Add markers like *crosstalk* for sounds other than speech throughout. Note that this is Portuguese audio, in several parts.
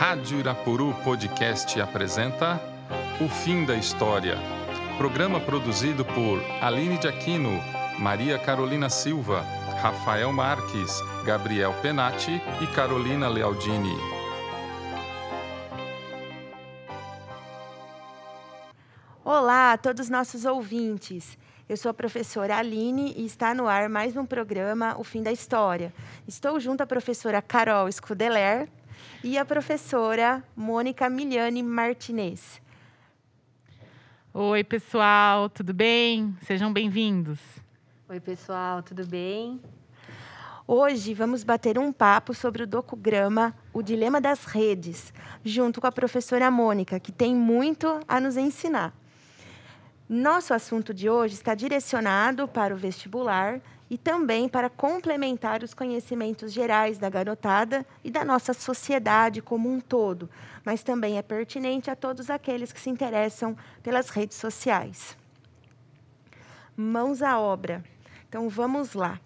Rádio Irapuru Podcast apresenta O Fim da História. Programa produzido por Aline de Aquino, Maria Carolina Silva, Rafael Marques, Gabriel Penati e Carolina Lealdini. Olá a todos os nossos ouvintes. Eu sou a professora Aline e está no ar mais um programa O Fim da História. Estou junto à professora Carol Scudeler e a professora Mônica Miliane Martinez. Oi, pessoal, tudo bem? Sejam bem-vindos. Oi, pessoal, tudo bem? Hoje vamos bater um papo sobre o docograma O Dilema das Redes, junto com a professora Mônica, que tem muito a nos ensinar. Nosso assunto de hoje está direcionado para o vestibular e também para complementar os conhecimentos gerais da garotada e da nossa sociedade como um todo, mas também é pertinente a todos aqueles que se interessam pelas redes sociais. Mãos à obra. Então vamos lá.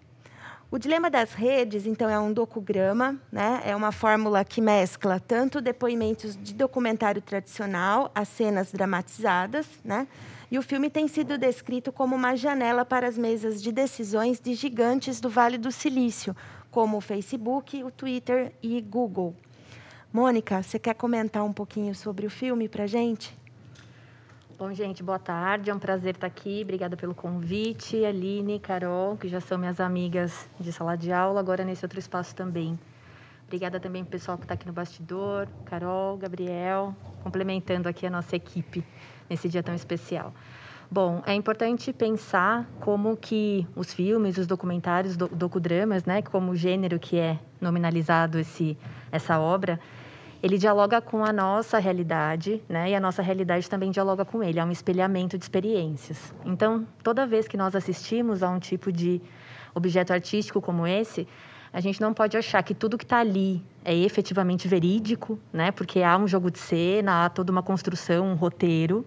O dilema das redes, então, é um docograma, né? é uma fórmula que mescla tanto depoimentos de documentário tradicional a cenas dramatizadas, né? E o filme tem sido descrito como uma janela para as mesas de decisões de gigantes do Vale do Silício, como o Facebook, o Twitter e Google. Mônica, você quer comentar um pouquinho sobre o filme para gente? Bom, gente, boa tarde. É um prazer estar aqui. Obrigada pelo convite. Aline, Carol, que já são minhas amigas de sala de aula, agora nesse outro espaço também. Obrigada também para o pessoal que está aqui no bastidor, Carol, Gabriel, complementando aqui a nossa equipe nesse dia tão especial. Bom, é importante pensar como que os filmes, os documentários, do, docudramas, né, como gênero que é nominalizado esse, essa obra, ele dialoga com a nossa realidade, né, e a nossa realidade também dialoga com ele, é um espelhamento de experiências. Então, toda vez que nós assistimos a um tipo de objeto artístico como esse, a gente não pode achar que tudo que está ali é efetivamente verídico, né? Porque há um jogo de cena, há toda uma construção, um roteiro.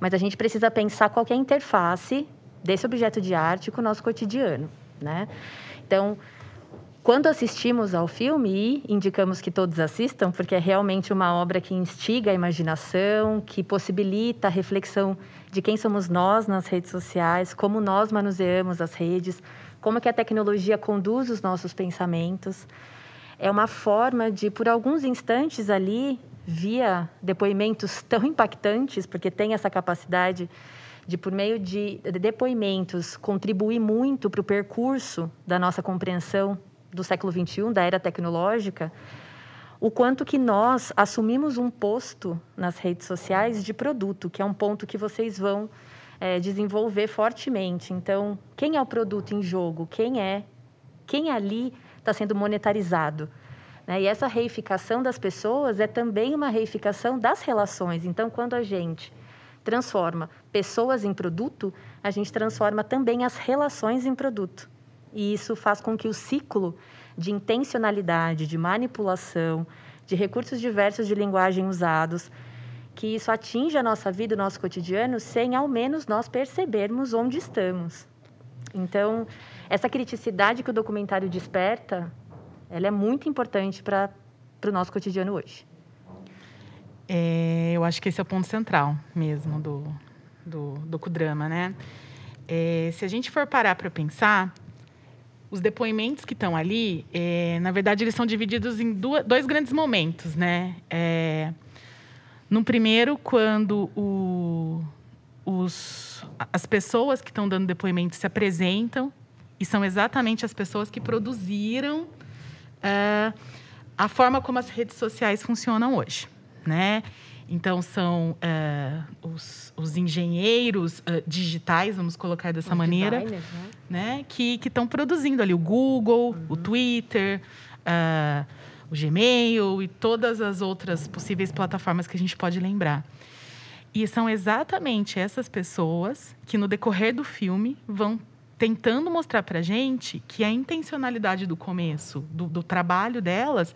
Mas a gente precisa pensar qual é a interface desse objeto de arte com o nosso cotidiano, né? Então, quando assistimos ao filme, e indicamos que todos assistam, porque é realmente uma obra que instiga a imaginação, que possibilita a reflexão de quem somos nós nas redes sociais, como nós manuseamos as redes, como que a tecnologia conduz os nossos pensamentos. É uma forma de, por alguns instantes ali, via depoimentos *laughs* tão impactantes, porque tem essa capacidade de, por meio de depoimentos, contribuir muito para o percurso da nossa compreensão do século XXI, da era tecnológica, o quanto que nós assumimos um posto nas redes sociais de produto, que é um ponto que vocês vão é, desenvolver fortemente. Então, quem é o produto em jogo? Quem é? Quem ali está sendo monetarizado? Né? E essa reificação das pessoas é também uma reificação das relações. Então, quando a gente transforma pessoas em produto, a gente transforma também as relações em produto. E isso faz com que o ciclo de intencionalidade, de manipulação, de recursos diversos de linguagem usados, que isso atinja a nossa vida, o nosso cotidiano, sem ao menos nós percebermos onde estamos. Então, essa criticidade que o documentário desperta, ela é muito importante para o nosso cotidiano hoje. É, eu acho que esse é o ponto central mesmo do, do né? É, se a gente for parar para pensar, os depoimentos que estão ali, é, na verdade, eles são divididos em duas, dois grandes momentos, né? É, no primeiro, quando o, os, as pessoas que estão dando depoimento se apresentam e são exatamente as pessoas que produziram uh, a forma como as redes sociais funcionam hoje, né? Então são uh, os, os, engenheiros uh, digitais, vamos colocar dessa os maneira, né? né? Que estão produzindo ali o Google, uhum. o Twitter, uh, o Gmail e todas as outras possíveis plataformas que a gente pode lembrar. E são exatamente essas pessoas que, no decorrer do filme, vão tentando mostrar para a gente que a intencionalidade do começo, do, do, trabalho delas,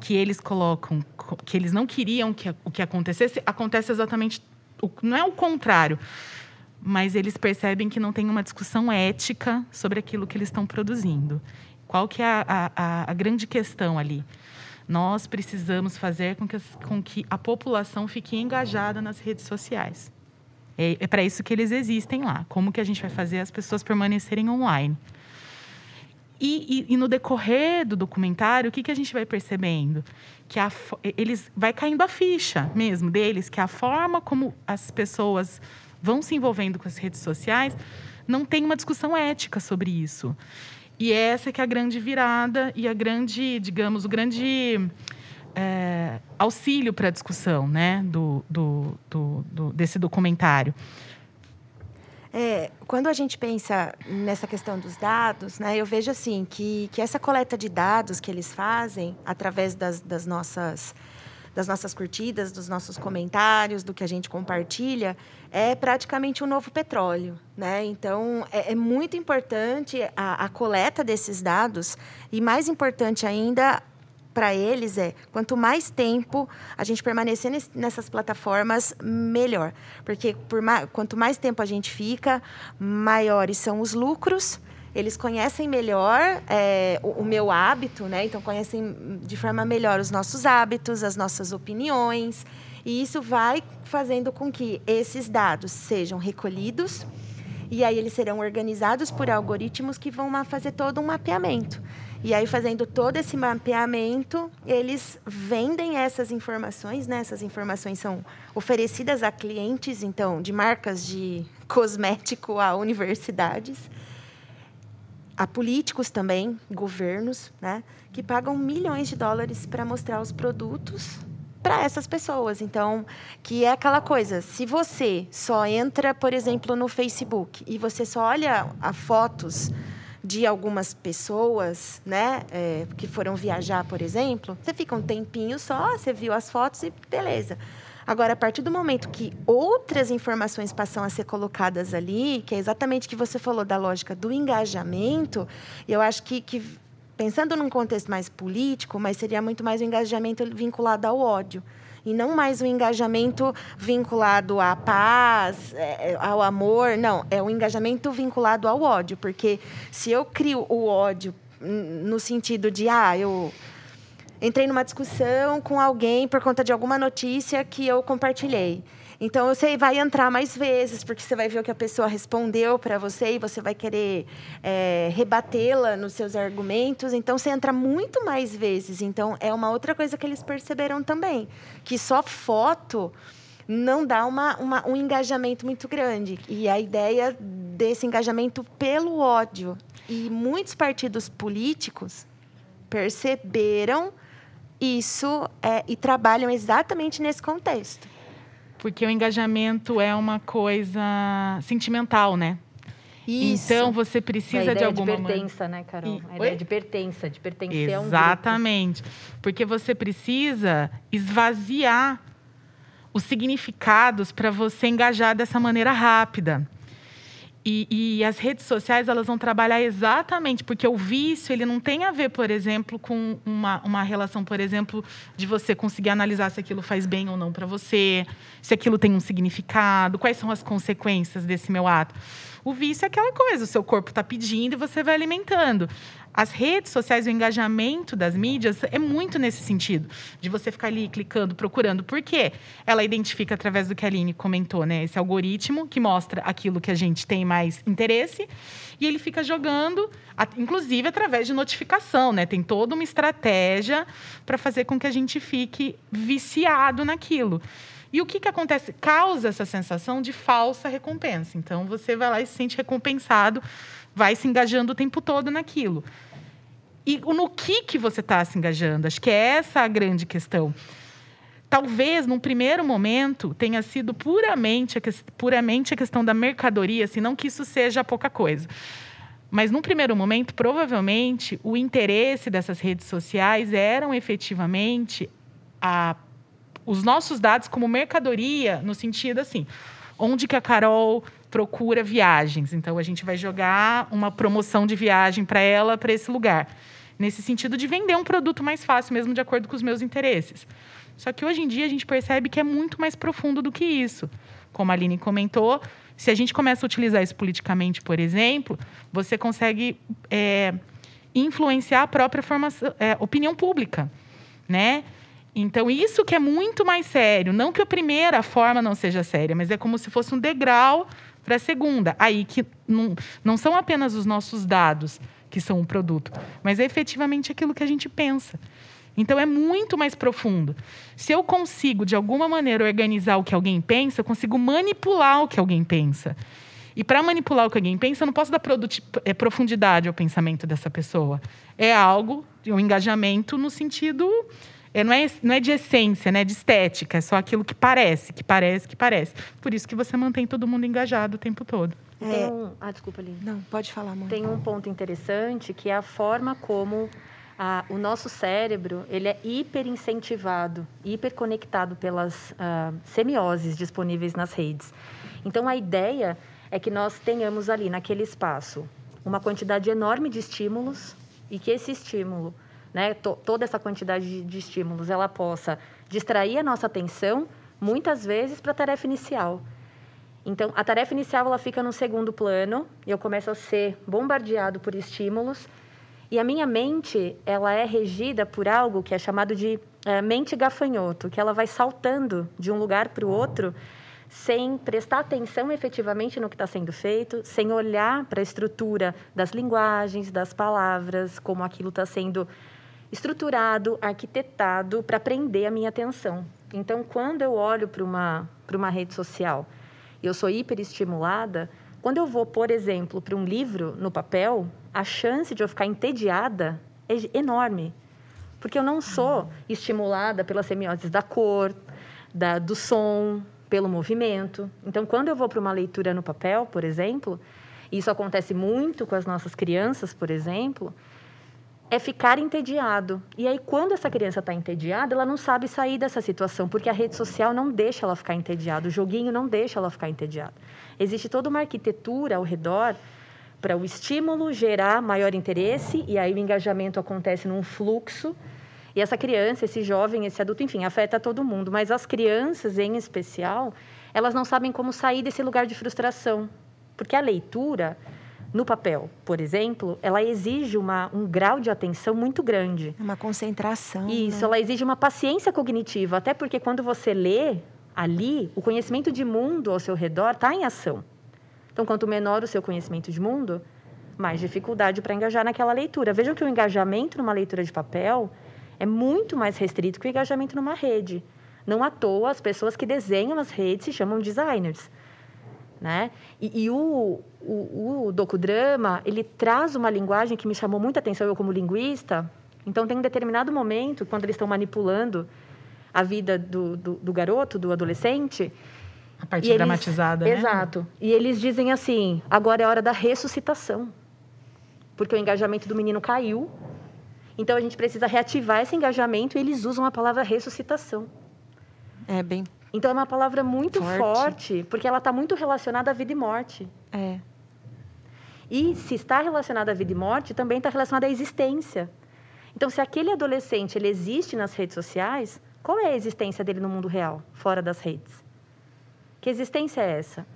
que eles colocam, que eles não queriam que o que acontecesse, acontece exatamente, não é o contrário, mas eles percebem que não tem uma discussão ética sobre aquilo que eles estão produzindo. Qual que é a, a, a grande questão ali? Nós precisamos fazer com que, com que a população fique engajada nas redes sociais. É, é para isso que eles existem lá. Como que a gente vai fazer as pessoas permanecerem online? E, e, e, no decorrer do documentário, o que, que a gente vai percebendo? Que a, eles vai caindo a ficha mesmo deles, que a forma como as pessoas vão se envolvendo com as redes sociais não tem uma discussão ética sobre isso. E essa que é a grande virada e a grande, digamos, o grande é, auxílio para a discussão né, do, do, do, do, desse documentário. É, quando a gente pensa nessa questão dos dados, né, eu vejo assim que, que essa coleta de dados que eles fazem através das, das nossas das nossas curtidas, dos nossos comentários, do que a gente compartilha, é praticamente um novo petróleo. Né? Então, é, é muito importante a, a coleta desses dados e, mais importante ainda, para eles é quanto mais tempo a gente permanecer nessas plataformas, melhor. Porque por mais, quanto mais tempo a gente fica, maiores são os lucros. Eles conhecem melhor é, o, o, meu hábito, né? Então conhecem de forma melhor os nossos hábitos, as nossas opiniões. E isso vai fazendo com que esses dados sejam recolhidos e aí eles serão organizados por algoritmos que vão fazer todo um mapeamento. E aí, fazendo todo esse mapeamento, eles vendem essas informações, né? Essas informações são oferecidas a clientes, então, de marcas de cosmético a universidades, a políticos também, governos, né? Que pagam milhões de dólares para mostrar os produtos para essas pessoas. Então, que é aquela coisa, se você só entra, por exemplo, no Facebook e você só olha a fotos de algumas pessoas, né, é, que foram viajar, por exemplo, você fica um tempinho só, você viu as fotos e beleza. Agora, a partir do momento que outras informações passam a ser colocadas ali, que é exatamente o que você falou da lógica do engajamento, eu acho que, que pensando num contexto mais político, mas seria muito mais um engajamento vinculado ao ódio e não mais um engajamento vinculado à paz, é, é, ao amor. Não, é um engajamento vinculado ao ódio, porque se eu crio o ódio no sentido de, ah, eu entrei numa discussão com alguém por conta de alguma notícia que eu compartilhei. Então, você vai entrar mais vezes, porque você vai ver o que a pessoa respondeu para você e você vai querer é, rebatê-la nos seus argumentos. Então, você entra muito mais vezes. Então, é uma outra coisa que eles perceberam também, que só foto não dá uma, uma, um engajamento muito grande. E a ideia desse engajamento pelo ódio. E muitos partidos políticos perceberam isso é, e trabalham exatamente nesse contexto. Porque o engajamento é uma coisa sentimental, né? Isso. Então você precisa de alguma de pertença, né, Carol? E... A ideia de pertença, de pertencer Exatamente. a um grupo. Porque você precisa esvaziar os significados para você engajar dessa maneira rápida. E, e, as redes sociais elas vão trabalhar exatamente porque o vício ele não tem a ver, por exemplo, com uma, uma relação, por exemplo, de você conseguir analisar se aquilo faz bem ou não para você, se aquilo tem um significado, quais são as consequências desse meu ato. O vício é aquela coisa, o seu corpo está pedindo e você vai alimentando. As redes sociais, o engajamento das mídias é muito nesse sentido, de você ficar ali clicando, procurando. Por quê? Ela identifica através do que a Aline comentou, né? Esse algoritmo que mostra aquilo que a gente tem mais interesse e ele fica jogando, inclusive através de notificação, né? Tem toda uma estratégia para fazer com que a gente fique viciado naquilo. E o que, que acontece? Causa essa sensação de falsa recompensa. Então, você vai lá e se sente recompensado, vai se engajando o tempo todo naquilo. E no que, que você está se engajando? Acho que é essa a grande questão. Talvez, num primeiro momento, tenha sido puramente a, puramente a questão da mercadoria, assim, não que isso seja pouca coisa. Mas, num primeiro momento, provavelmente, o interesse dessas redes sociais eram efetivamente a os nossos dados como mercadoria, no sentido assim, onde que a Carol procura viagens. Então, a gente vai jogar uma promoção de viagem para ela, para esse lugar. Nesse sentido de vender um produto mais fácil, mesmo de acordo com os meus interesses. Só que hoje em dia a gente percebe que é muito mais profundo do que isso. Como a Aline comentou, se a gente começa a utilizar isso politicamente, por exemplo, você consegue é, influenciar a própria formação, é, opinião pública. né? Então, isso que é muito mais sério. Não que a primeira forma não seja séria, mas é como se fosse um degrau para a segunda. Aí que não, não são apenas os nossos dados que são um produto, mas é efetivamente aquilo que a gente pensa. Então é muito mais profundo. Se eu consigo, de alguma maneira, organizar o que alguém pensa, eu consigo manipular o que alguém pensa. E para manipular o que alguém pensa, eu não posso dar é, profundidade ao pensamento dessa pessoa. É algo, um engajamento no sentido é, não, é, não é de essência, né? De estética. É só aquilo que parece, que parece, que parece. Por isso que você mantém todo mundo engajado o tempo todo. É... Um... Ah, desculpa, Lili. Não, pode falar, mãe. Tem um ponto interessante que é a forma como a, o nosso cérebro ele é hiper incentivado, hiper conectado pelas uh, semioses disponíveis nas redes. Então, a ideia é que nós tenhamos ali, naquele espaço, uma quantidade enorme de estímulos e que esse estímulo né, to, toda essa quantidade de, de estímulos, ela possa distrair a nossa atenção, muitas vezes, para a tarefa inicial. Então, a tarefa inicial ela fica no segundo plano, e eu começo a ser bombardeado por estímulos, e a minha mente ela é regida por algo que é chamado de é, mente gafanhoto, que ela vai saltando de um lugar para o outro sem prestar atenção efetivamente no que está sendo feito, sem olhar para a estrutura das linguagens, das palavras, como aquilo está sendo estruturado, arquitetado para prender a minha atenção. Então, quando eu olho para uma, uma rede social e eu sou hiperestimulada, quando eu vou, por exemplo, para um livro no papel, a chance de eu ficar entediada é enorme. Porque eu não sou estimulada pelas semioses da cor, da, do som, pelo movimento. Então, quando eu vou para uma leitura no papel, por exemplo, isso acontece muito com as nossas crianças, por exemplo, é ficar entediado. E aí, quando essa criança está entediada, ela não sabe sair dessa situação, porque a rede social não deixa ela ficar entediada, o joguinho não deixa ela ficar entediada. Existe toda uma arquitetura ao redor para o estímulo gerar maior interesse, e aí o engajamento acontece num fluxo. E essa criança, esse jovem, esse adulto, enfim, afeta todo mundo. Mas as crianças, em especial, elas não sabem como sair desse lugar de frustração. Porque a leitura no papel, por exemplo, ela exige uma, um grau de atenção muito grande. Uma concentração. Isso, né? ela exige uma paciência cognitiva, até porque quando você lê ali, o conhecimento de mundo ao seu redor está em ação. Então, quanto menor o seu conhecimento de mundo, mais dificuldade para engajar naquela leitura. Vejam que o engajamento numa leitura de papel é muito mais restrito que o engajamento numa rede. Não à toa, as pessoas que desenham as redes se chamam designers. Né? E, e o, o, o, docudrama, ele traz uma linguagem que me chamou muita atenção, eu como linguista. Então, tem um determinado momento, quando eles estão manipulando a vida do, do, do garoto, do adolescente... A parte eles, dramatizada, né? Exato. E eles dizem assim, agora é hora da ressuscitação. Porque o engajamento do menino caiu. Então, a gente precisa reativar esse engajamento e eles usam a palavra ressuscitação. É bem então é uma palavra muito forte, forte porque ela está muito relacionada à vida e morte. É. E se está relacionada à vida e morte, também está relacionada à existência. Então, se aquele adolescente ele existe nas redes sociais, qual é a existência dele no mundo real, fora das redes? Que existência é essa?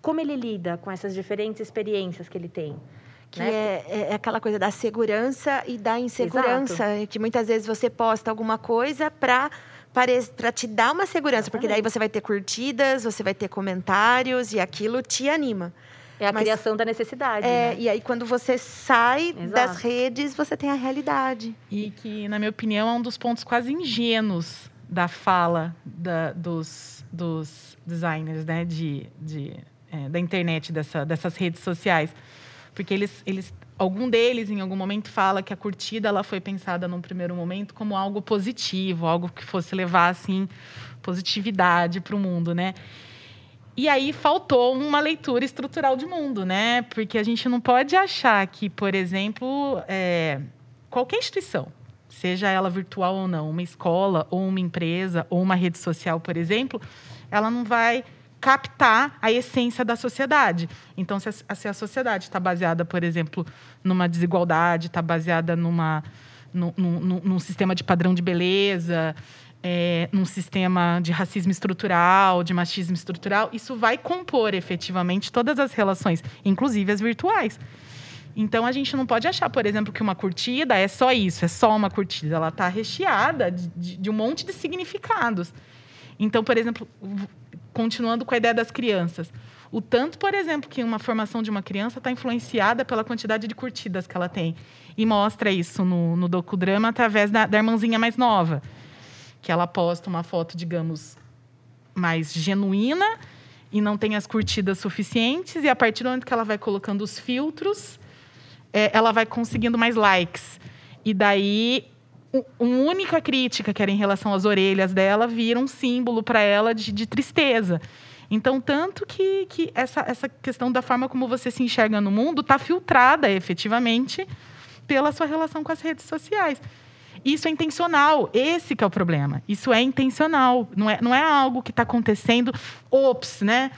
Como ele lida com essas diferentes experiências que ele tem? Que né? é, é, aquela coisa da segurança e da insegurança. Exato. Que muitas vezes você posta alguma coisa para para te dar uma segurança, porque daí você vai ter curtidas, você vai ter comentários e aquilo te anima. É a Mas, criação da necessidade. É, né? E aí, quando você sai Exato. das redes, você tem a realidade. E que, na minha opinião, é um dos pontos quase ingênuos da fala da, dos, dos designers né? de, de é, da internet, dessa, dessas redes sociais. Porque eles, eles algum deles em algum momento fala que a curtida ela foi pensada num primeiro momento como algo positivo, algo que fosse levar assim positividade para o mundo, né? E aí faltou uma leitura estrutural de mundo, né? Porque a gente não pode achar que, por exemplo, é, qualquer instituição, seja ela virtual ou não, uma escola ou uma empresa ou uma rede social, por exemplo, ela não vai captar a essência da sociedade. Então, se a, se a sociedade está baseada, por exemplo, numa desigualdade, está baseada numa, num, num, num, sistema de padrão de beleza, é, num sistema de racismo estrutural, de machismo estrutural, isso vai compor efetivamente todas as relações, inclusive as virtuais. Então a gente não pode achar, por exemplo, que uma curtida é só isso, é só uma curtida. Ela está recheada de, de, de um monte de significados. Então, por exemplo, continuando com a ideia das crianças. O tanto, por exemplo, que uma formação de uma criança está influenciada pela quantidade de curtidas que ela tem. E mostra isso no, no docudrama através da, da irmãzinha mais nova. Que ela posta uma foto, digamos, mais genuína e não tem as curtidas suficientes. E a partir do momento que ela vai colocando os filtros, é, ela vai conseguindo mais likes. E daí, uma única crítica, que era em relação às orelhas dela, vira um símbolo para ela de, de, tristeza. Então, tanto que, que essa, essa questão da forma como você se enxerga no mundo está filtrada efetivamente pela sua relação com as redes sociais. Isso é intencional, esse que é o problema. Isso é intencional, não é, não é algo que está acontecendo, ops, né?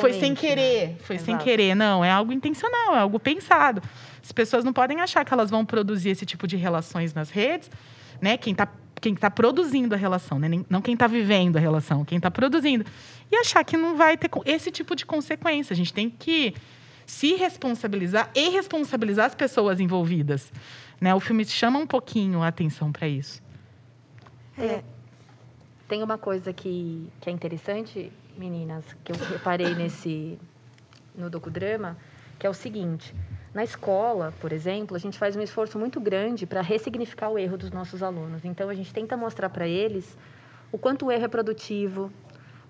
Foi sem querer, né? foi Exato. sem querer. Não, é algo intencional, é algo pensado. As pessoas não podem achar que elas vão produzir esse tipo de relações nas redes, né? Quem está quem está produzindo a relação, né? não quem está vivendo a relação, quem está produzindo. E achar que não vai ter esse tipo de consequência. A gente tem que se responsabilizar e responsabilizar as pessoas envolvidas. Né? O filme chama um pouquinho a atenção para isso. É. Tem uma coisa que, que é interessante, meninas, que eu reparei nesse no docudrama, que é o seguinte: na escola, por exemplo, a gente faz um esforço muito grande para ressignificar o erro dos nossos alunos. Então, a gente tenta mostrar para eles o quanto o erro é produtivo,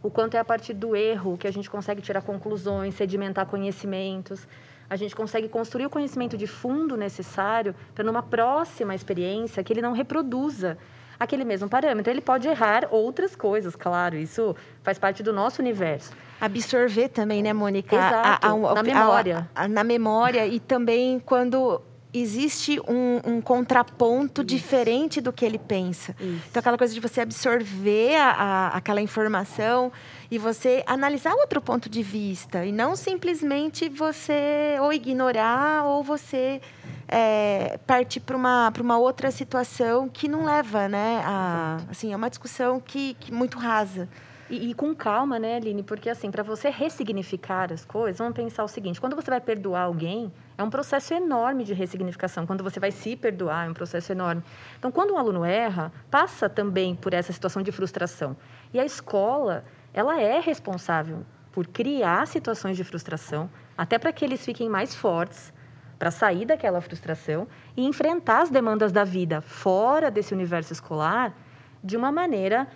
o quanto é a partir do erro que a gente consegue tirar conclusões, sedimentar conhecimentos. A gente consegue construir o conhecimento de fundo necessário para, numa próxima experiência, que ele não reproduza aquele mesmo parâmetro. Ele pode errar outras coisas, claro, isso faz parte do nosso universo absorver também, né, Mônica? Exato, a, a, a, na memória. na memória e também quando existe um, um contraponto Isso. diferente do que ele pensa. Isso. Então, aquela coisa de você absorver a, aquela informação e você analisar outro ponto de vista e não simplesmente você ou ignorar ou você é, partir para uma, uma outra situação que não leva, né? A, assim, é uma discussão que, que muito rasa. E, e, com calma, né, Aline? Porque, assim, para você ressignificar as coisas, vamos pensar o seguinte: quando você vai perdoar alguém, é um processo enorme de ressignificação. Quando você vai se perdoar, é um processo enorme. Então, quando um aluno erra, passa também por essa situação de frustração. E a escola, ela é responsável por criar situações de frustração, até para que eles fiquem mais fortes para sair daquela frustração e enfrentar as demandas da vida fora desse universo escolar de uma maneira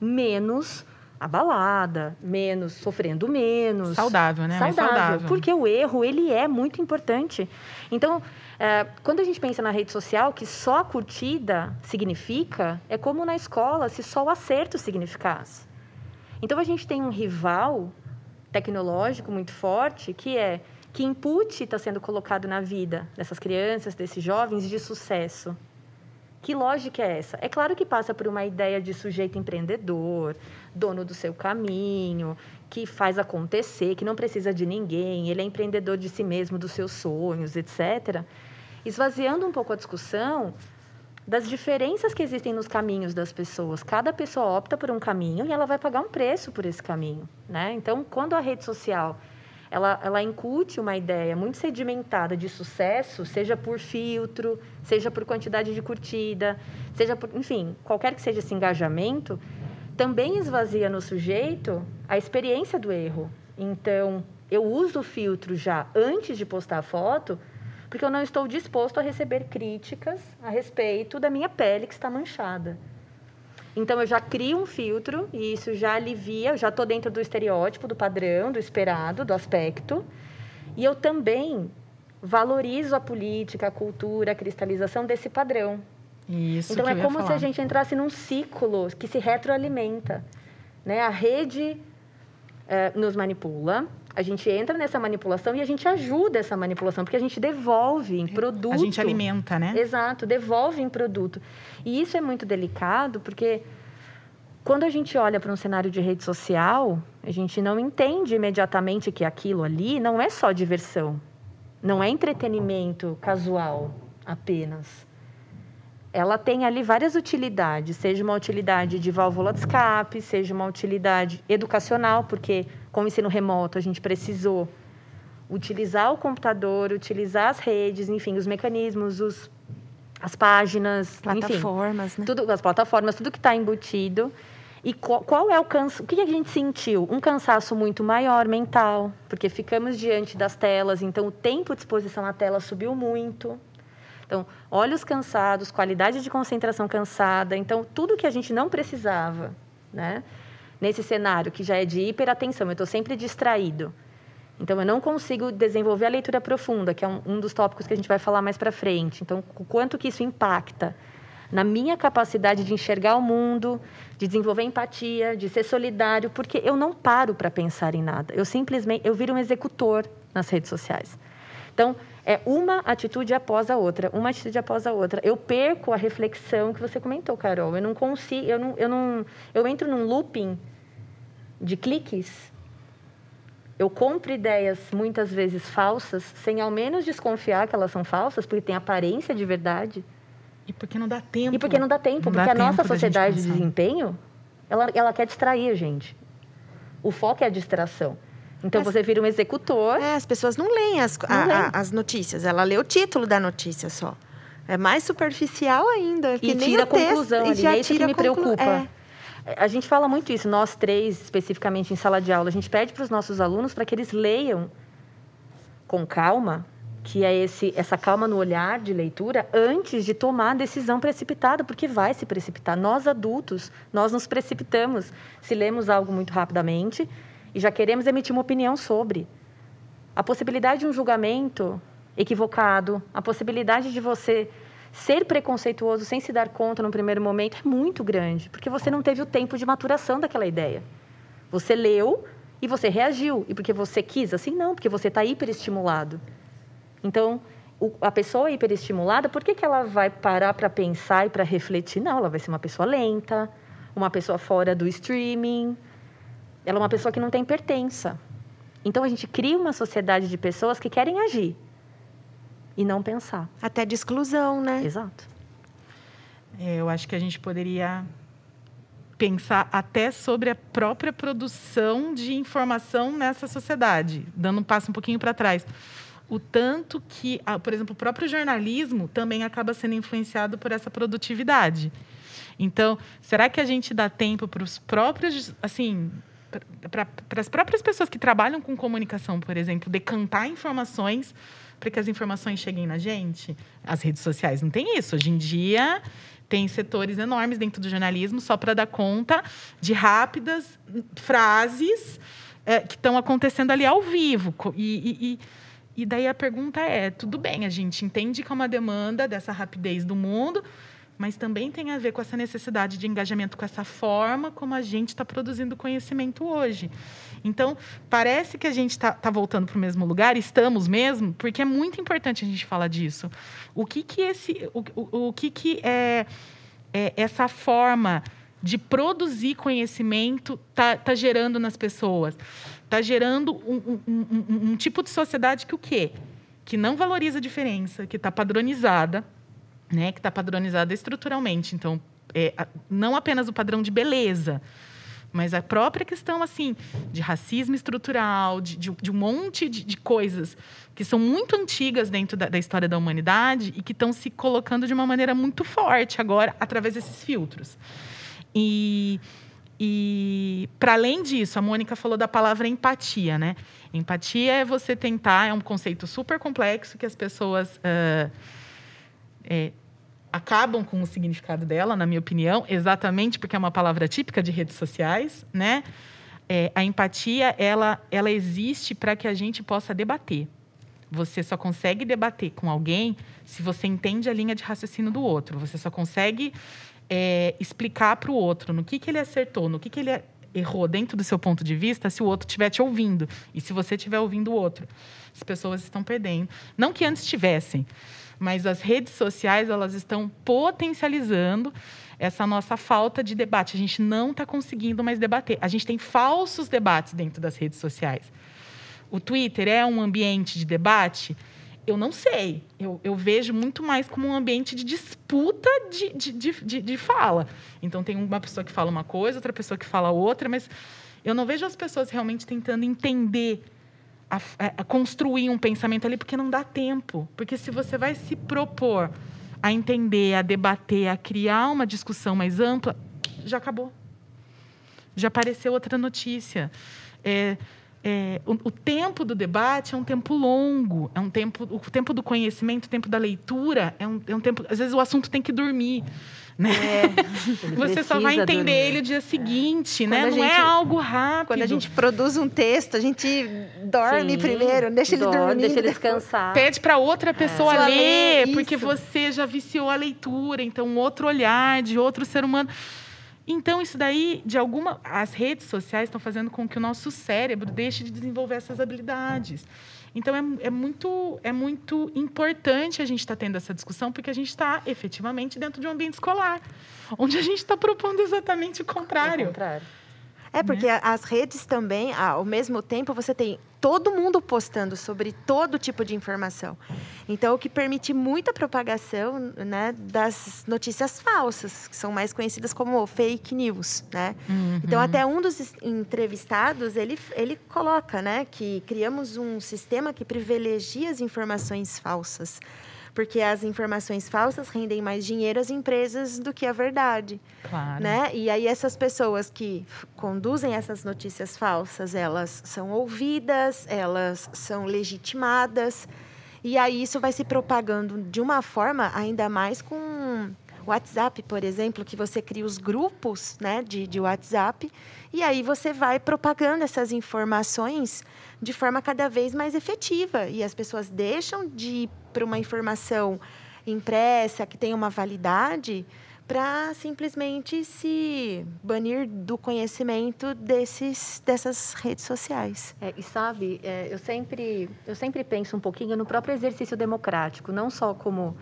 menos abalada, menos, sofrendo menos. Saudável, né? Saudável, saudável. Porque o erro, ele é muito importante. Então, é, quando a gente pensa na rede social, que só a curtida significa, é como na escola, se só o acerto significasse. Então, a gente tem um rival tecnológico muito forte, que é que input está sendo colocado na vida dessas crianças, desses jovens de sucesso. Que lógica é essa? É claro que passa por uma ideia de sujeito empreendedor, dono do seu caminho, que faz acontecer, que não precisa de ninguém, ele é empreendedor de si mesmo, dos seus sonhos, etc. Esvaziando um pouco a discussão das diferenças que existem nos caminhos das pessoas. Cada pessoa opta por um caminho e ela vai pagar um preço por esse caminho, né? Então, quando a rede social ela, ela incute uma ideia muito sedimentada de sucesso, seja por filtro, seja por quantidade de curtida, seja por, enfim, qualquer que seja esse engajamento, também esvazia no sujeito a experiência do erro. Então, eu uso o filtro já antes de postar a foto, porque eu não estou disposto a receber críticas a respeito da minha pele que está manchada. Então, eu já crio um filtro e isso já alivia, eu já estou dentro do estereótipo, do padrão, do esperado, do aspecto. E eu também valorizo a política, a cultura, a cristalização desse padrão. Isso então, é como se a gente entrasse num ciclo que se retroalimenta. Né? A rede é, nos manipula, a gente entra nessa manipulação e a gente ajuda essa manipulação, porque a gente devolve em produto. A gente alimenta, né? Exato, devolve em produto. E isso é muito delicado, porque quando a gente olha para um cenário de rede social, a gente não entende imediatamente que aquilo ali não é só diversão, não é entretenimento casual apenas. Ela tem ali várias utilidades, seja uma utilidade de válvula de escape, seja uma utilidade educacional, porque com o ensino remoto a gente precisou utilizar o computador, utilizar as redes, enfim, os mecanismos, os, as páginas, plataformas, enfim, né? tudo, as plataformas, tudo que está embutido. E qual, qual é o cansaço? O que a gente sentiu? Um cansaço muito maior mental, porque ficamos diante das telas, então o tempo de exposição à tela subiu muito. Então, olhos cansados, qualidade de concentração cansada. Então, tudo que a gente não precisava, né? Nesse cenário que já é de hiperatenção, eu estou sempre distraído. Então, eu não consigo desenvolver a leitura profunda, que é um, um dos tópicos que a gente vai falar mais para frente. Então, o quanto que isso impacta na minha capacidade de enxergar o mundo, de desenvolver empatia, de ser solidário, porque eu não paro para pensar em nada. Eu simplesmente eu viro um executor nas redes sociais. Então, é uma atitude após a outra, uma atitude após a outra. Eu perco a reflexão que você comentou, Carol. Eu não consigo, eu não, eu não, eu entro num looping de cliques. Eu compro ideias muitas vezes falsas, sem ao menos desconfiar que elas são falsas, porque tem aparência de verdade. E porque não dá tempo. E porque não dá tempo, Não porque dá a nossa tempo sociedade de desempenho, ela, ela quer distrair a gente. O foco é a distração. Então, Mas- você vira um executor. É, as pessoas não leem as, a- Não a- leem. as notícias, ela lê o título da notícia só. É mais superficial ainda. que E tira texto, a conclusão e ali. já É isso que me a conclu- preocupa. É. A gente fala muito isso, nós três, especificamente em sala de aula. A gente pede para os nossos alunos para que eles leiam com calma, que é esse, essa calma no olhar de leitura, antes de tomar a decisão precipitada, porque vai se precipitar. Nós, adultos, nós nos precipitamos se lemos algo muito rapidamente e já queremos emitir uma opinião sobre. A possibilidade de um julgamento equivocado, a possibilidade de você ser preconceituoso sem se dar conta no primeiro momento é muito grande, porque você não teve o tempo de maturação daquela ideia. Você leu e você reagiu. E porque você quis? Assim, não, porque você está hiperestimulado. Então, o- a pessoa hiperestimulada, por que, que ela vai parar para pensar e para refletir? Não, ela vai ser uma pessoa lenta, uma pessoa fora do streaming. Ela é uma pessoa que não tem pertença. Então, a gente cria uma sociedade de pessoas que querem agir e não pensar. Até de exclusão, né? Exato. É, eu acho que a gente poderia pensar até sobre a própria produção de informação nessa sociedade, dando um passo um pouquinho para trás. O tanto que, por exemplo, o próprio jornalismo também acaba sendo influenciado por essa produtividade. Então, será que a gente dá tempo para os próprios, assim, para as próprias pessoas que trabalham com comunicação, por exemplo, decantar informações para que as informações cheguem na gente? As redes sociais não tem isso. Hoje em dia, tem setores enormes dentro do jornalismo só para dar conta de rápidas frases é, que estão acontecendo ali ao vivo. E, e- e- e daí a pergunta é: tudo bem, a gente entende que é uma demanda dessa rapidez do mundo, mas também tem a ver com essa necessidade de engajamento com essa forma como a gente está produzindo conhecimento hoje. Então, parece que a gente está voltando para o mesmo lugar, estamos mesmo, porque é muito importante a gente falar disso. O que que esse, o, o, o que que é, é essa forma de produzir conhecimento tá, tá gerando nas pessoas? Está gerando um- um- um- um tipo de sociedade que o quê? Que não valoriza a diferença, que está padronizada, né? Que está padronizada estruturalmente. Então, é, não apenas o padrão de beleza, mas a própria questão assim de racismo estrutural, de, de- de um monte de, de coisas que são muito antigas dentro da, da história da humanidade e que estão se colocando de uma maneira muito forte agora através desses filtros. E, e para além disso, a Mônica falou da palavra empatia, né? Empatia é você tentar, é um conceito super complexo que as pessoas ah, é, acabam com o significado dela, na minha opinião, exatamente porque é uma palavra típica de redes sociais, né? É, a empatia, ela, ela existe para que a gente possa debater. Você só consegue debater com alguém se você entende a linha de raciocínio do outro. Você só consegue é, explicar para o outro no que, que ele acertou, no que, que ele errou dentro do seu ponto de vista, se o outro estiver te ouvindo. E se você estiver ouvindo o outro. As pessoas estão perdendo. Não que antes tivessem, mas as redes sociais elas estão potencializando essa nossa falta de debate. A gente não está conseguindo mais debater. A gente tem falsos debates dentro das redes sociais. O Twitter é um ambiente de debate? Eu não sei. Eu, eu vejo muito mais como um ambiente de disputa de, de, de, de, de fala. Então, tem uma pessoa que fala uma coisa, outra pessoa que fala outra, mas eu não vejo as pessoas realmente tentando entender a, a construir um pensamento ali, porque não dá tempo. Porque se você vai se propor a entender, a debater, a criar uma discussão mais ampla, já acabou. Já apareceu outra notícia. É, é, o, o, tempo do debate é um tempo longo, é um tempo, o tempo do conhecimento, o tempo da leitura é um, é um tempo. Às vezes o assunto tem que dormir. Né? É, *laughs* Você só vai entender dormir. ele o dia seguinte, né? Não é algo rápido. Quando a gente produz um texto, a gente dorme Sim, primeiro, deixa ele dormir. Deixa ele descansar. Pede para outra pessoa é. ler, porque você já viciou a leitura, então outro olhar de outro ser humano. Então, isso daí, de alguma. As redes sociais estão fazendo com que o nosso cérebro deixe de desenvolver essas habilidades. Então, é, é muito, é muito importante a gente estar tá tendo essa discussão, porque a gente está efetivamente dentro de um ambiente escolar, onde a gente está propondo exatamente o contrário. É o contrário. É, porque né? as redes também, ao mesmo tempo, você tem todo mundo postando sobre todo tipo de informação. Então, o que permite muita propagação né, das notícias falsas, que são mais conhecidas como fake news. Né? Uhum. Então, até um dos entrevistados, ele, ele coloca né, que criamos um sistema que privilegia as informações falsas porque as informações falsas rendem mais dinheiro às empresas do que a verdade. Claro. Né? E aí essas pessoas que conduzem essas notícias falsas, elas são ouvidas, elas são legitimadas, e aí isso vai se propagando de uma forma ainda mais com WhatsApp, por exemplo, que você cria os grupos né, de, de WhatsApp e aí você vai propagando essas informações de forma cada vez mais efetiva. E as pessoas deixam de para uma informação impressa, que tem uma validade, para simplesmente se banir do conhecimento desses, dessas redes sociais. É, e sabe, é, eu, sempre, eu sempre penso um pouquinho no próprio exercício democrático, não só como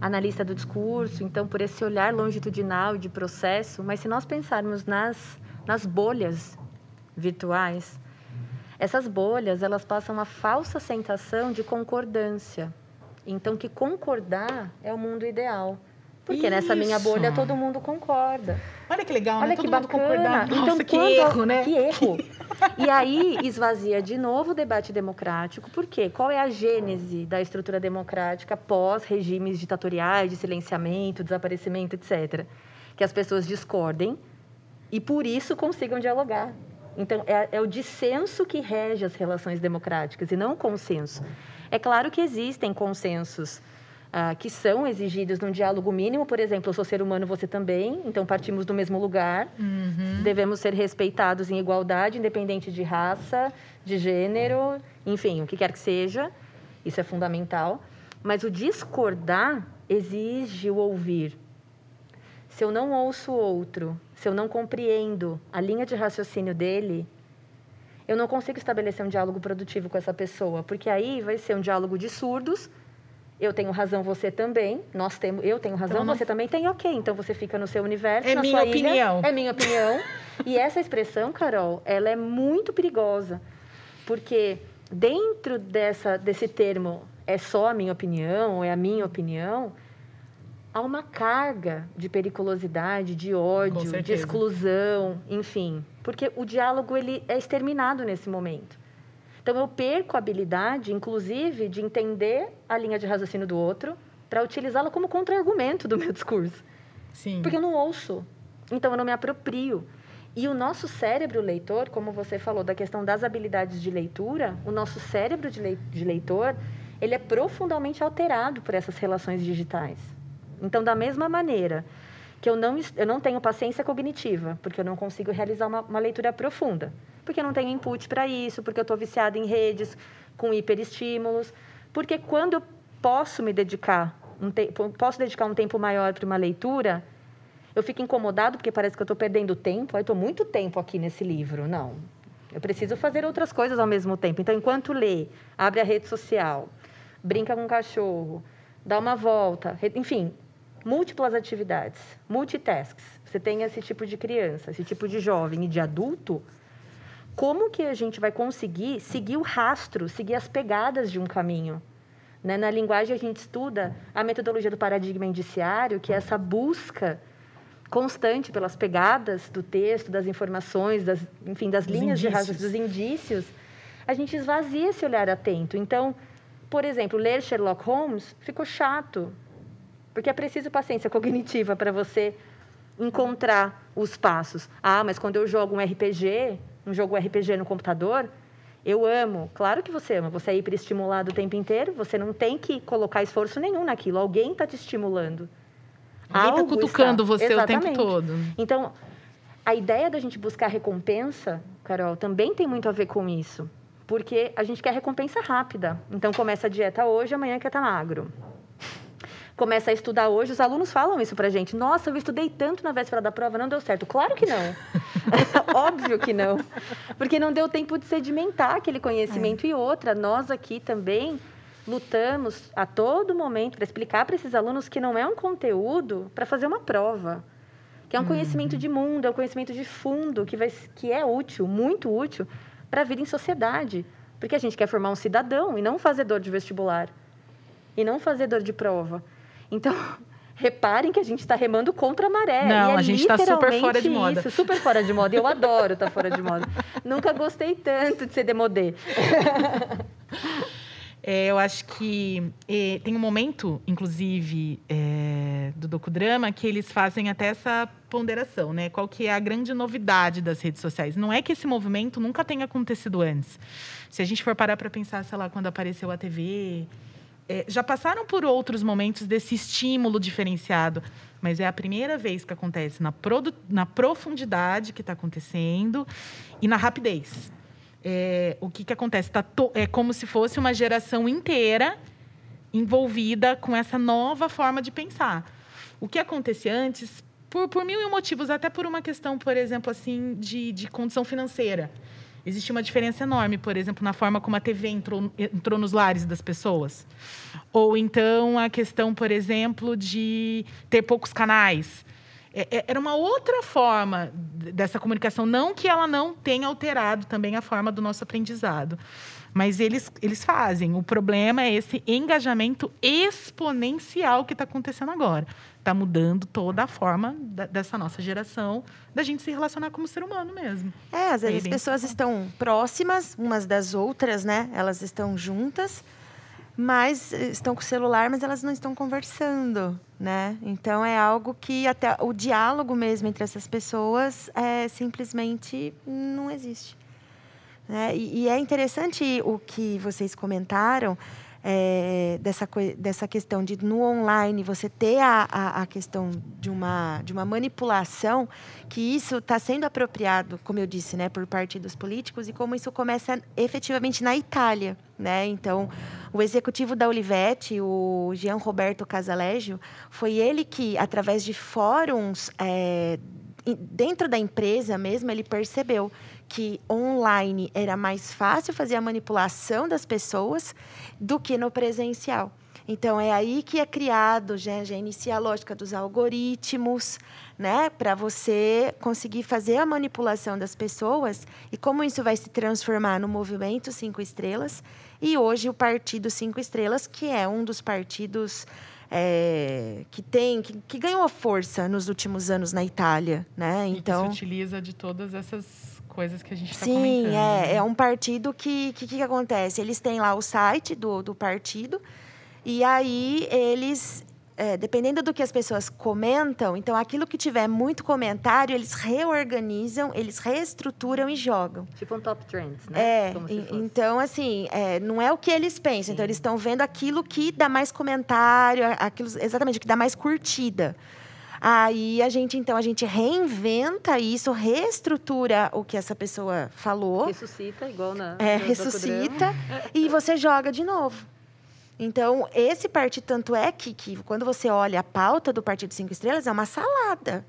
analista do discurso, então por esse olhar longitudinal de processo, mas se nós pensarmos nas nas bolhas virtuais, essas bolhas elas passam uma falsa sensação de concordância. Então, que concordar é o mundo ideal. Porque Isso. nessa minha bolha todo mundo concorda. Olha que legal, Olha né? que todo bacana. Mundo então, que quando... erro, né? Que erro. e aí esvazia de novo o debate democrático. Por quê? Qual é a gênese da estrutura democrática pós regimes ditatoriais de silenciamento, desaparecimento, etc. Que as pessoas discordem e por isso consigam dialogar. Então, é, é, o dissenso que rege as relações democráticas e não o consenso. É claro que existem consensos ah, que são exigidos num diálogo mínimo, por exemplo, eu sou ser humano, você também, então partimos do mesmo lugar, uhum. devemos ser respeitados em igualdade, independente de raça, de gênero, enfim, o que quer que seja, isso é fundamental. Mas o discordar exige o ouvir. Se eu não ouço o outro, se eu não compreendo a linha de raciocínio dele, eu não consigo estabelecer um diálogo produtivo com essa pessoa, porque aí vai ser um diálogo de surdos. Eu tenho razão, você também. Nós temos, eu tenho razão, então, você também tem. Ok, então você fica no seu universo, é minha sua opinião. Ilha, é minha opinião. e essa expressão, Carol, ela é muito perigosa, porque dentro dessa desse termo é só a minha opinião, é a minha opinião, há uma carga de periculosidade, de ódio, de exclusão, enfim, porque o diálogo ele é exterminado nesse momento. Então eu perco a habilidade, inclusive, de entender a linha de raciocínio do outro para utilizá-la como contra-argumento do meu discurso. Sim. Porque eu não ouço. Então eu não me aproprio. E o nosso cérebro leitor, como você falou da questão das habilidades de leitura, o nosso cérebro de leitor, ele é profundamente alterado por essas relações digitais. Então, da mesma maneira que eu não, eu não tenho paciência cognitiva, porque eu não consigo realizar uma, uma leitura profunda, porque eu não tenho input para isso, porque eu estou viciada em redes com hiperestímulos, porque quando eu posso me dedicar, um te, posso dedicar um tempo maior para uma leitura, eu fico incomodado porque parece que eu estou perdendo tempo. Estou muito tempo aqui nesse livro. Não, eu preciso fazer outras coisas ao mesmo tempo. Então, enquanto lê, abre a rede social, brinca com o cachorro, dá uma volta, enfim, múltiplas atividades, multitasks. Você tem esse tipo de criança, esse tipo de jovem e de adulto, como que a gente vai conseguir seguir o rastro, seguir as pegadas de um caminho? Né? Na linguagem, a gente estuda a metodologia do paradigma indiciário, que é essa busca constante pelas pegadas do texto, das informações, das, enfim, das linhas indícios. de raciocínio, dos indícios, a gente esvazia esse olhar atento. Então, por exemplo, ler Sherlock Holmes ficou chato, porque é preciso paciência cognitiva para você encontrar os passos. Ah, mas quando eu jogo um RPG, um jogo RPG no computador, eu amo. Claro que você ama. Você é hiperestimulado o tempo inteiro. Você não tem que colocar esforço nenhum naquilo. Alguém está te estimulando. Alguém está cutucando está. você Exatamente. o tempo todo. Então, a ideia da gente buscar recompensa, Carol, também tem muito a ver com isso. Porque a gente quer recompensa rápida. Então, começa a dieta hoje, amanhã quer estar tá magro começa a estudar hoje, os alunos falam isso pra gente. Nossa, eu estudei tanto na véspera da prova, não deu certo. Claro que não. *laughs* *laughs* Óbvio que não. Porque não deu tempo de sedimentar aquele conhecimento. É. E outra, nós aqui também lutamos a todo momento para explicar para esses alunos que não é um conteúdo para fazer uma prova. Que é um uhum. conhecimento de mundo, é um conhecimento de fundo, que, vai, que é útil, muito útil, para a vida em sociedade. Porque a gente quer formar um cidadão e não um fazedor de vestibular. E não um fazedor de prova. Então, *laughs* reparem que a gente está remando contra a maré. Não, é a gente está super fora de moda. Isso, super fora de moda. Eu adoro estar tá fora de moda. *laughs* Nunca gostei tanto de ser demodê. *laughs* É, eu acho que é, tem um momento, inclusive, é, do docudrama, que eles fazem até essa ponderação, né? Qual que é a grande novidade das redes sociais? Não é que esse movimento nunca tenha acontecido antes. Se a gente for parar para pensar, sei lá, quando apareceu a TV, é, já passaram por outros momentos desse estímulo diferenciado, mas é a primeira vez que acontece na, na profundidade que está acontecendo e na rapidez. É, o que, que acontece? Tá é como se fosse uma geração inteira envolvida com essa nova forma de pensar. O que acontecia antes, por, por mil e motivos, até por uma questão, por exemplo, assim, de, de condição financeira existe uma diferença enorme, por exemplo, na forma como a TV entrou, entrou nos lares das pessoas. Ou então a questão, por exemplo, de ter poucos canais. É, é, era uma outra forma dessa comunicação. Não que ela não tenha alterado também a forma do nosso aprendizado. Mas eles, eles fazem. O problema é esse engajamento exponencial que está acontecendo agora. Está mudando toda a forma da, dessa nossa geração da gente se relacionar como ser humano mesmo. É, às vezes as pessoas estão próximas umas das outras, né? Elas estão juntas, mas estão com o celular, mas elas não estão conversando, né? Então é algo que até o diálogo mesmo entre essas pessoas é simplesmente não existe. Né? E, e, é interessante o que vocês comentaram é, dessa, dessa questão de no online você ter a, a, a questão de uma, de uma manipulação, que isso está sendo apropriado, como eu disse, né, por partidos políticos e como isso começa efetivamente na Itália. Né? Então, o executivo da Olivetti, o Jean Roberto Casaleggio, foi ele que, através de fóruns é, dentro da empresa mesmo, ele percebeu que online era mais fácil fazer a manipulação das pessoas do que no presencial. Então é aí que é criado, já, já inicia a lógica dos algoritmos, né, para você conseguir fazer a manipulação das pessoas e como isso vai se transformar no movimento Cinco Estrelas e hoje o Partido Cinco Estrelas, que é um dos partidos é, que tem que, que, ganhou força nos últimos anos na Itália, né? Então e que se utiliza de todas essas coisas que a gente está comentando. Sim, é, é um partido que, que que acontece? Eles têm lá o site do, do partido e aí eles é, dependendo do que as pessoas comentam, então aquilo que tiver muito comentário, eles reorganizam, eles reestruturam e jogam. Tipo um top trends, né? É, então assim, é, não é o que eles pensam, Sim. então eles estão vendo aquilo que dá mais comentário, aquilo exatamente, que dá mais curtida. Aí a gente, então, a gente reinventa isso, reestrutura o que essa pessoa falou. Ressuscita, igual na. É, ressuscita e você joga de novo. Então, esse partido, tanto é que, que quando você olha a pauta do Partido Cinco Estrelas, é uma salada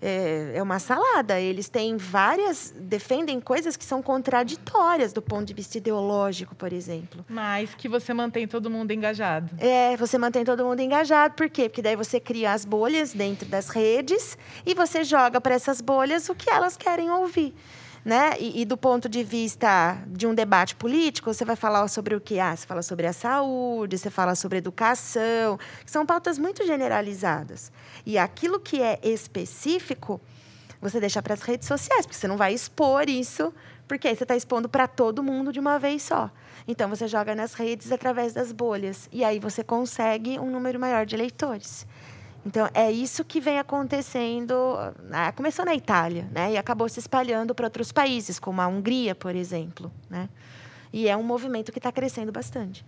é, é uma salada. Eles têm várias. defendem coisas que são contraditórias do ponto de vista ideológico, por exemplo. Mas que você mantém todo mundo engajado. É, você mantém todo mundo engajado. Por quê? Porque daí você cria as bolhas dentro das redes e você joga para essas bolhas o que elas querem ouvir. Né? E, e, do ponto de vista de um debate político, você vai falar sobre o que? Ah, você fala sobre a saúde, você fala sobre educação, que são pautas muito generalizadas. E aquilo que é específico, você deixa para as redes sociais, porque você não vai expor isso Porque aí você está expondo para todo mundo de uma vez só. Então você joga nas redes através das bolhas. E aí você consegue um número maior de leitores. Então é isso que vem acontecendo. Né? Começou na Itália, né? E acabou se espalhando para outros países, como a Hungria, por exemplo. Né? E é um movimento que está crescendo bastante.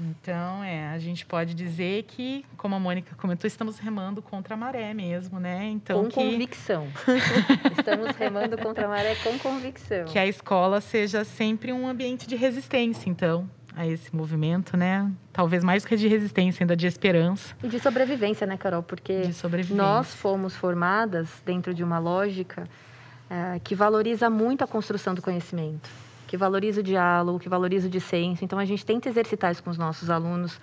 Então, é, a gente pode dizer que, como a Mônica comentou, estamos remando contra a maré mesmo, né? Então, com que... convicção. *laughs* estamos remando contra a maré com convicção. Que a escola seja sempre um ambiente de resistência, então, a esse movimento, né? Talvez mais do que de resistência, ainda de esperança. E de sobrevivência, né, Carol? Porque nós fomos formadas dentro de uma lógica é, que valoriza muito a construção do conhecimento que valoriza o diálogo, que valoriza o dissenso. Então, a gente tenta exercitar isso com os nossos alunos,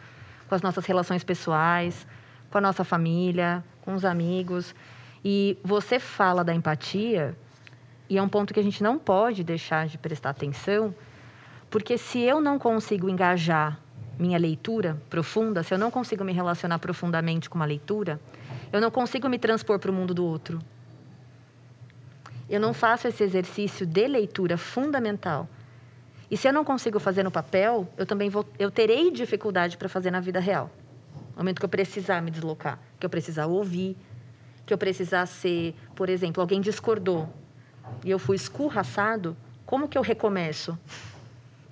com as nossas relações pessoais, com a nossa família, com os amigos. E você fala da empatia, e é um ponto que a gente não pode deixar de prestar atenção, porque se eu não consigo engajar minha leitura profunda, se eu não consigo me relacionar profundamente com uma leitura, eu não consigo me transpor para o mundo do outro. Eu não faço esse exercício de leitura fundamental e se eu não consigo fazer no papel, eu também vou, eu terei dificuldade para fazer na vida real. No momento que eu precisar me deslocar, que eu precisar ouvir, que eu precisar ser, por exemplo, alguém discordou e eu fui escurraçado, como que eu recomeço?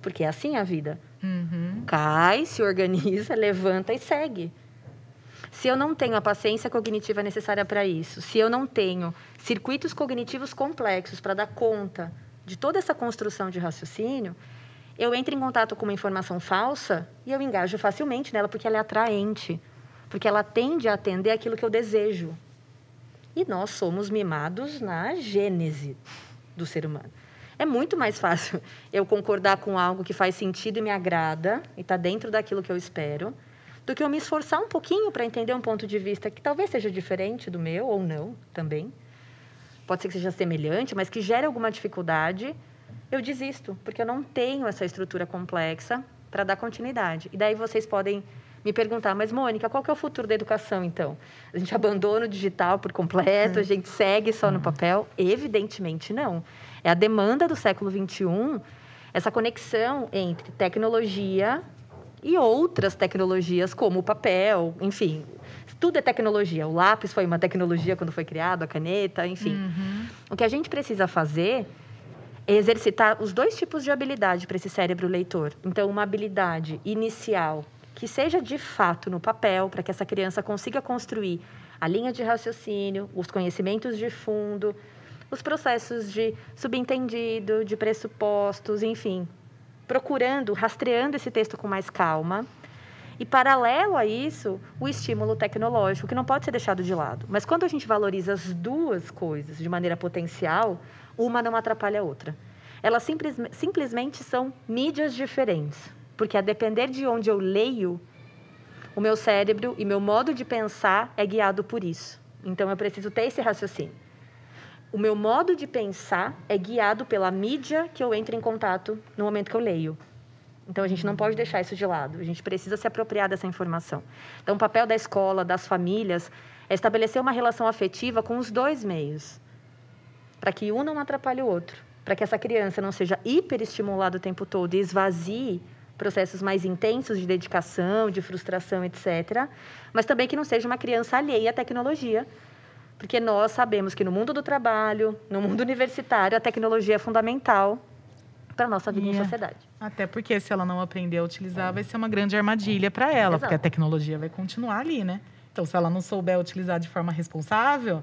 Porque é assim a vida. Uhum. Cai, se organiza, *laughs* levanta e segue. Se eu não tenho a paciência cognitiva necessária para isso, se eu não tenho circuitos cognitivos complexos para dar conta de toda essa construção de raciocínio, eu entro em contato com uma informação falsa e eu engajo facilmente nela porque ela é atraente, porque ela tende a atender aquilo que eu desejo. E nós somos mimados na gênese do ser humano. É muito mais fácil *laughs* eu concordar com algo que faz sentido e me agrada e está dentro daquilo que eu espero, do que eu me esforçar um pouquinho para entender um ponto de vista que talvez seja diferente do meu ou não também pode ser que seja semelhante, mas que gere alguma dificuldade, eu desisto, porque eu não tenho essa estrutura complexa para dar continuidade. E daí vocês podem me perguntar, mas Mônica, qual que é o futuro da educação então? A gente *laughs* abandona o digital por completo, a gente segue só no papel? Evidentemente não. É a demanda do século 21, essa conexão entre tecnologia e outras tecnologias como o papel, enfim, tudo é tecnologia. O lápis foi uma tecnologia quando foi criado, a caneta, enfim. Uhum. O que a gente precisa fazer é exercitar os dois tipos de habilidade para esse cérebro leitor. Então, uma habilidade inicial que seja de fato no papel, para que essa criança consiga construir a linha de raciocínio, os conhecimentos de fundo, os processos de subentendido, de pressupostos, enfim, procurando, rastreando esse texto com mais calma e, paralelo a isso, o estímulo tecnológico, que não pode ser deixado de lado. Mas quando a gente valoriza as duas coisas de maneira potencial, uma não atrapalha a outra. Elas simples, simplesmente são mídias diferentes. Porque, a depender de onde eu leio, o meu cérebro e meu modo de pensar é guiado por isso. Então, eu preciso ter esse raciocínio. O meu modo de pensar é guiado pela mídia que eu entro em contato no momento que eu leio. Então, a gente não pode deixar isso de lado. A gente precisa se apropriar dessa informação. Então, o papel da escola, das famílias, é estabelecer uma relação afetiva com os dois meios, para que um não atrapalhe o outro, para que essa criança não seja hiperestimulada o tempo todo e esvazie processos mais intensos de dedicação, de frustração, etc. Mas também que não seja uma criança alheia à tecnologia, porque nós sabemos que no mundo do trabalho, no mundo universitário, a tecnologia é fundamental para a nossa vida yeah. em sociedade. Até porque se ela não aprender a utilizar, vai ser uma grande armadilha para ela, Exato. porque a tecnologia vai continuar ali, né? Então, se ela não souber utilizar de forma responsável,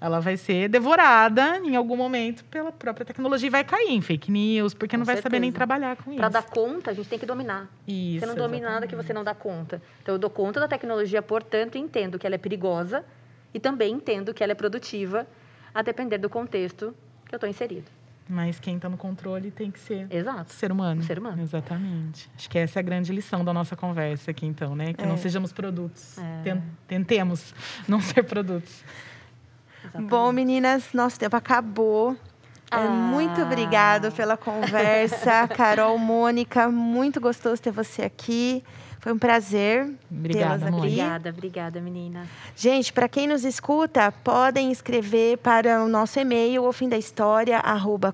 ela vai ser devorada em algum momento pela própria tecnologia e vai cair em fake news, porque com não vai certeza. saber nem trabalhar com isso. Para dar conta, a gente tem que dominar. Isso, você não domina exatamente. nada que você não dá conta. Então, eu dou conta da tecnologia, portanto, entendo que ela é perigosa e também entendo que ela é produtiva, a depender do contexto que eu estou inserido. Mas quem está no controle tem que ser Exato. ser humano. Ser humano. Exatamente. Acho que essa é a grande lição da nossa conversa aqui, então, né? Que é. não sejamos produtos. É. Tentemos *laughs* não ser produtos. Exatamente. Bom, meninas, nosso tempo acabou. Ah. Muito obrigado pela conversa, *laughs* Carol, Mônica. Muito gostoso ter você aqui. Foi um prazer tê-las aqui. Obrigada, obrigada, menina. Gente, para quem nos escuta, podem escrever para o nosso e-mail, o fim da história, arroba.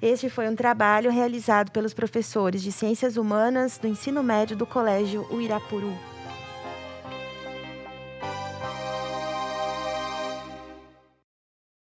Este foi um trabalho realizado pelos professores de Ciências Humanas do Ensino Médio do Colégio Uirapuru.